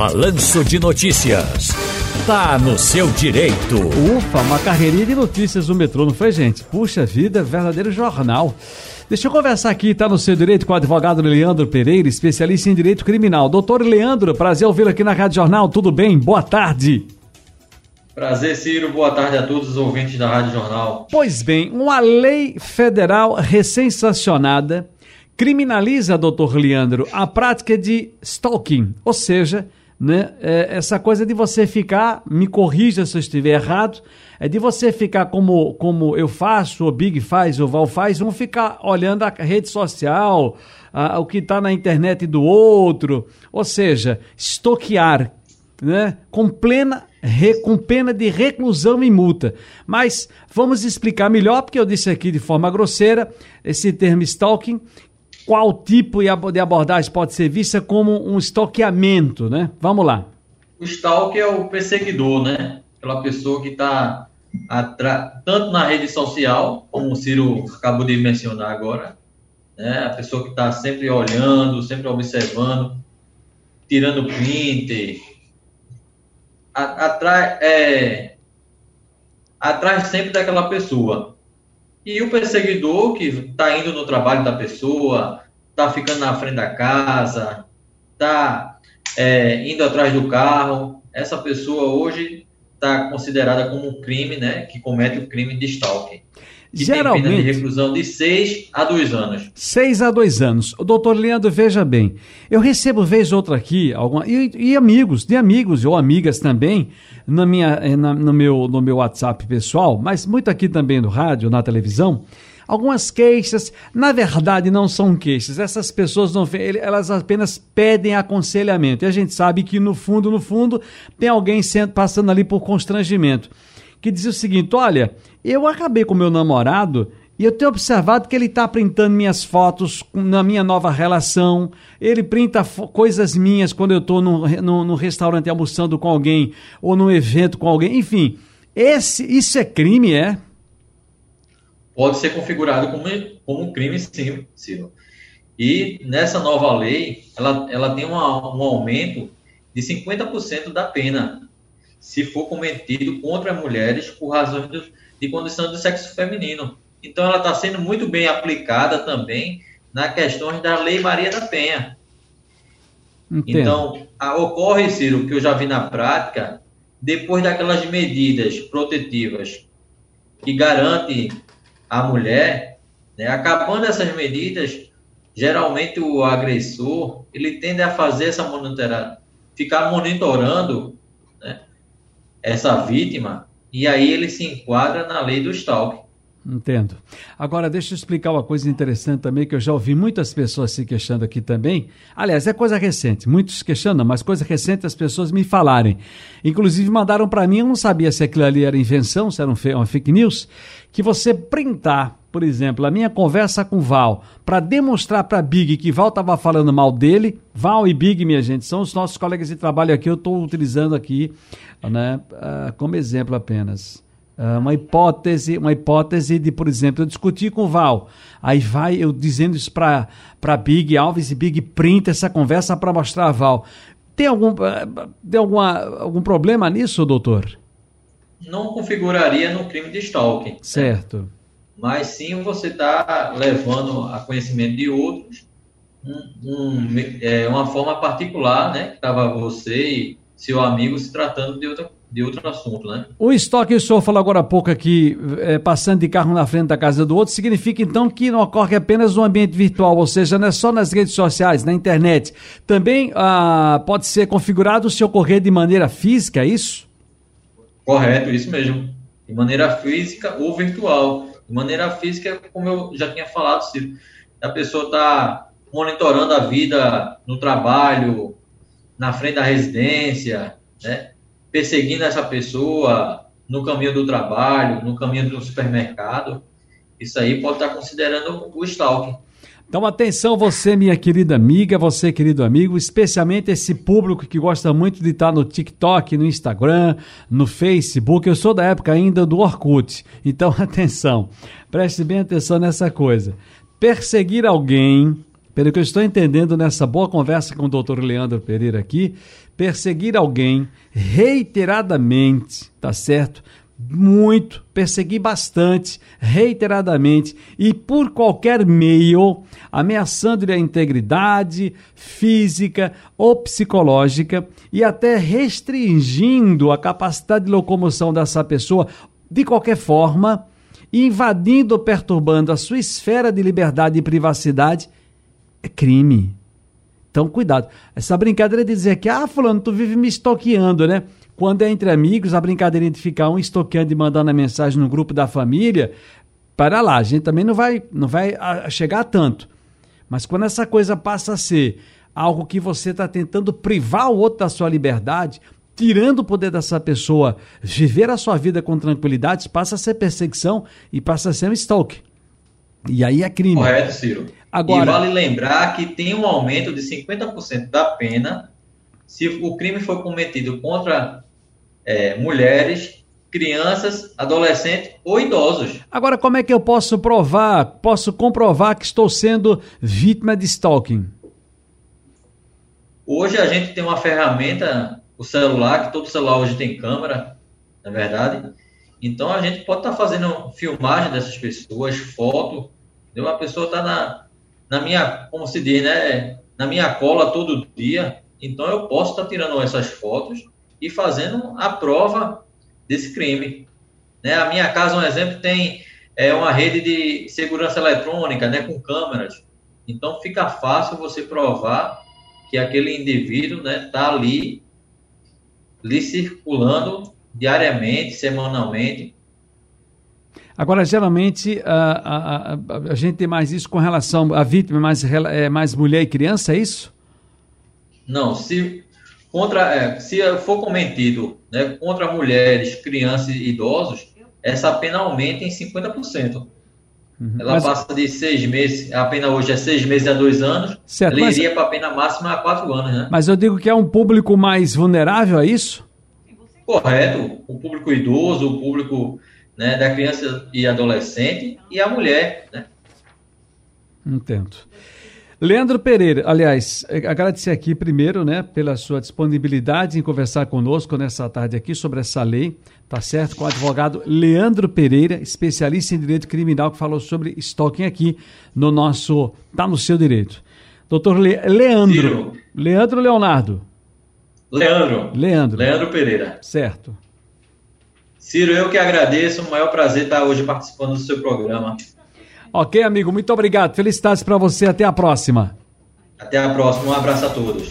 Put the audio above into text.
Balanço de Notícias. Tá no seu direito. Ufa, uma carreirinha de notícias no metrô, não foi, gente? Puxa vida, verdadeiro jornal. Deixa eu conversar aqui, tá no seu direito, com o advogado Leandro Pereira, especialista em direito criminal. Doutor Leandro, prazer ouvi-lo aqui na Rádio Jornal, tudo bem? Boa tarde. Prazer, Ciro. Boa tarde a todos os ouvintes da Rádio Jornal. Pois bem, uma lei federal recém-sancionada criminaliza, doutor Leandro, a prática de stalking, ou seja, né, é essa coisa de você ficar, me corrija se eu estiver errado, é de você ficar como, como eu faço, o Big faz, o Val faz, vão ficar olhando a rede social, a, o que está na internet do outro, ou seja, estoquear, né, com plena Re, com pena de reclusão e multa. Mas vamos explicar melhor, porque eu disse aqui de forma grosseira esse termo stalking, qual tipo de abordagem pode ser vista como um estoqueamento, né? Vamos lá. O stalk é o perseguidor, né? Aquela pessoa que está tanto na rede social, como o Ciro acabou de mencionar agora, né? A pessoa que está sempre olhando, sempre observando, tirando print, atrás é, atrás sempre daquela pessoa. E o perseguidor que está indo no trabalho da pessoa, está ficando na frente da casa, está é, indo atrás do carro, essa pessoa hoje está considerada como um crime, né, que comete o crime de stalking. Que Geralmente. Tem pena de reclusão de 6 a 2 anos. 6 a 2 anos. O doutor Leandro, veja bem. Eu recebo vez outra aqui, alguma, e, e amigos, de amigos ou amigas também, na minha, eh, na, no, meu, no meu WhatsApp pessoal, mas muito aqui também no rádio, na televisão, algumas queixas. Na verdade, não são queixas. Essas pessoas não elas apenas pedem aconselhamento. E a gente sabe que no fundo, no fundo, tem alguém sendo, passando ali por constrangimento que dizia o seguinte: Olha, eu acabei com meu namorado e eu tenho observado que ele está printando minhas fotos na minha nova relação. Ele printa coisas minhas quando eu estou no, no, no, restaurante almoçando com alguém ou num evento com alguém. Enfim, esse, isso é crime, é? Pode ser configurado como, como crime, sim, Silvio. E nessa nova lei, ela, ela tem uma, um aumento de 50% da pena se for cometido contra mulheres por razões de condição do sexo feminino. Então, ela está sendo muito bem aplicada também na questão da Lei Maria da Penha. Entendo. Então, a, ocorre, Ciro, que eu já vi na prática, depois daquelas medidas protetivas que garantem a mulher, né, acabando essas medidas, geralmente o agressor ele tende a fazer essa monitorar, ficar monitorando essa vítima e aí ele se enquadra na lei do stalking. Entendo. Agora, deixa eu explicar uma coisa interessante também, que eu já ouvi muitas pessoas se queixando aqui também. Aliás, é coisa recente, muitos queixando, mas coisa recente as pessoas me falarem. Inclusive, mandaram para mim, eu não sabia se aquilo ali era invenção, se era uma fake news, que você printar, por exemplo, a minha conversa com Val, para demonstrar para Big que Val estava falando mal dele. Val e Big, minha gente, são os nossos colegas de trabalho aqui, eu estou utilizando aqui né, uh, como exemplo apenas. Uh, uma hipótese, uma hipótese de, por exemplo, eu discutir com o Val, aí vai eu dizendo isso para Big Alves e Big printa essa conversa para mostrar a Val. Tem algum, uh, tem alguma, algum problema nisso, doutor? Não configuraria no crime de stalking. Né? Certo. Né? Mas sim você está levando a conhecimento de outros um, um, é, uma forma particular, né? Que estava você e seu amigo se tratando de outra de outro assunto, né? O estoque, o senhor falou agora há pouco aqui, é, passando de carro na frente da casa do outro, significa então que não ocorre apenas no ambiente virtual, ou seja, não é só nas redes sociais, na internet. Também ah, pode ser configurado se ocorrer de maneira física, é isso? Correto, isso mesmo. De maneira física ou virtual. De maneira física, como eu já tinha falado, Ciro, a pessoa está monitorando a vida no trabalho, na frente da residência, né? perseguindo essa pessoa no caminho do trabalho, no caminho do supermercado, isso aí pode estar considerando o stalking. Então, atenção, você, minha querida amiga, você, querido amigo, especialmente esse público que gosta muito de estar no TikTok, no Instagram, no Facebook. Eu sou da época ainda do Orkut. Então, atenção, preste bem atenção nessa coisa. Perseguir alguém pelo que eu estou entendendo nessa boa conversa com o doutor Leandro Pereira aqui, perseguir alguém reiteradamente, tá certo? Muito, perseguir bastante, reiteradamente e por qualquer meio, ameaçando-lhe a integridade física ou psicológica e até restringindo a capacidade de locomoção dessa pessoa de qualquer forma, invadindo ou perturbando a sua esfera de liberdade e privacidade, é crime. Então, cuidado. Essa brincadeira de dizer que, ah, fulano, tu vive me estoqueando, né? Quando é entre amigos, a brincadeira de ficar um estoqueando e mandando a mensagem no grupo da família, para lá, a gente também não vai, não vai chegar a tanto. Mas quando essa coisa passa a ser algo que você está tentando privar o outro da sua liberdade, tirando o poder dessa pessoa viver a sua vida com tranquilidade, passa a ser perseguição e passa a ser um stalk. E aí é crime. Correto, Ciro. Agora, e vale lembrar que tem um aumento de 50% da pena se o crime for cometido contra é, mulheres, crianças, adolescentes ou idosos. Agora, como é que eu posso provar, posso comprovar que estou sendo vítima de stalking? Hoje a gente tem uma ferramenta o celular, que todo celular hoje tem câmera, na é verdade. Então a gente pode estar tá fazendo filmagem dessas pessoas, foto. Entendeu? A pessoa está na, na minha, como se diz, né? Na minha cola todo dia. Então eu posso estar tá tirando essas fotos e fazendo a prova desse crime. Né? A minha casa, um exemplo, tem é, uma rede de segurança eletrônica, né? Com câmeras. Então fica fácil você provar que aquele indivíduo está né, tá ali lhe circulando diariamente, semanalmente. Agora, geralmente, a, a, a, a, gente tem mais isso com relação à vítima, mais, é mais mulher e criança, é isso? Não, se, contra, é, se for cometido né, contra mulheres, crianças e idosos, essa pena aumenta em 50%. Uhum. Ela mas, passa de seis meses, a pena hoje é seis meses a dois anos, certo, ela iria para a pena máxima a quatro anos, né? Mas eu digo que é um público mais vulnerável a isso? Correto, o público idoso, o público né, da criança e adolescente e a mulher, né? Entendo. Leandro Pereira, aliás, agradecer aqui primeiro, né, pela sua disponibilidade em conversar conosco nessa tarde aqui sobre essa lei, tá certo? Com o advogado Leandro Pereira, especialista em direito criminal, que falou sobre stalking aqui no nosso Tá no Seu Direito. Doutor Le Leandro. Ciro. Leandro Leonardo. Leandro. Leandro. Leandro Pereira. Certo. Ciro, eu que agradeço, o maior prazer estar hoje participando do seu programa. Ok, amigo, muito obrigado. Felicidades para você. Até a próxima. Até a próxima. Um abraço a todos.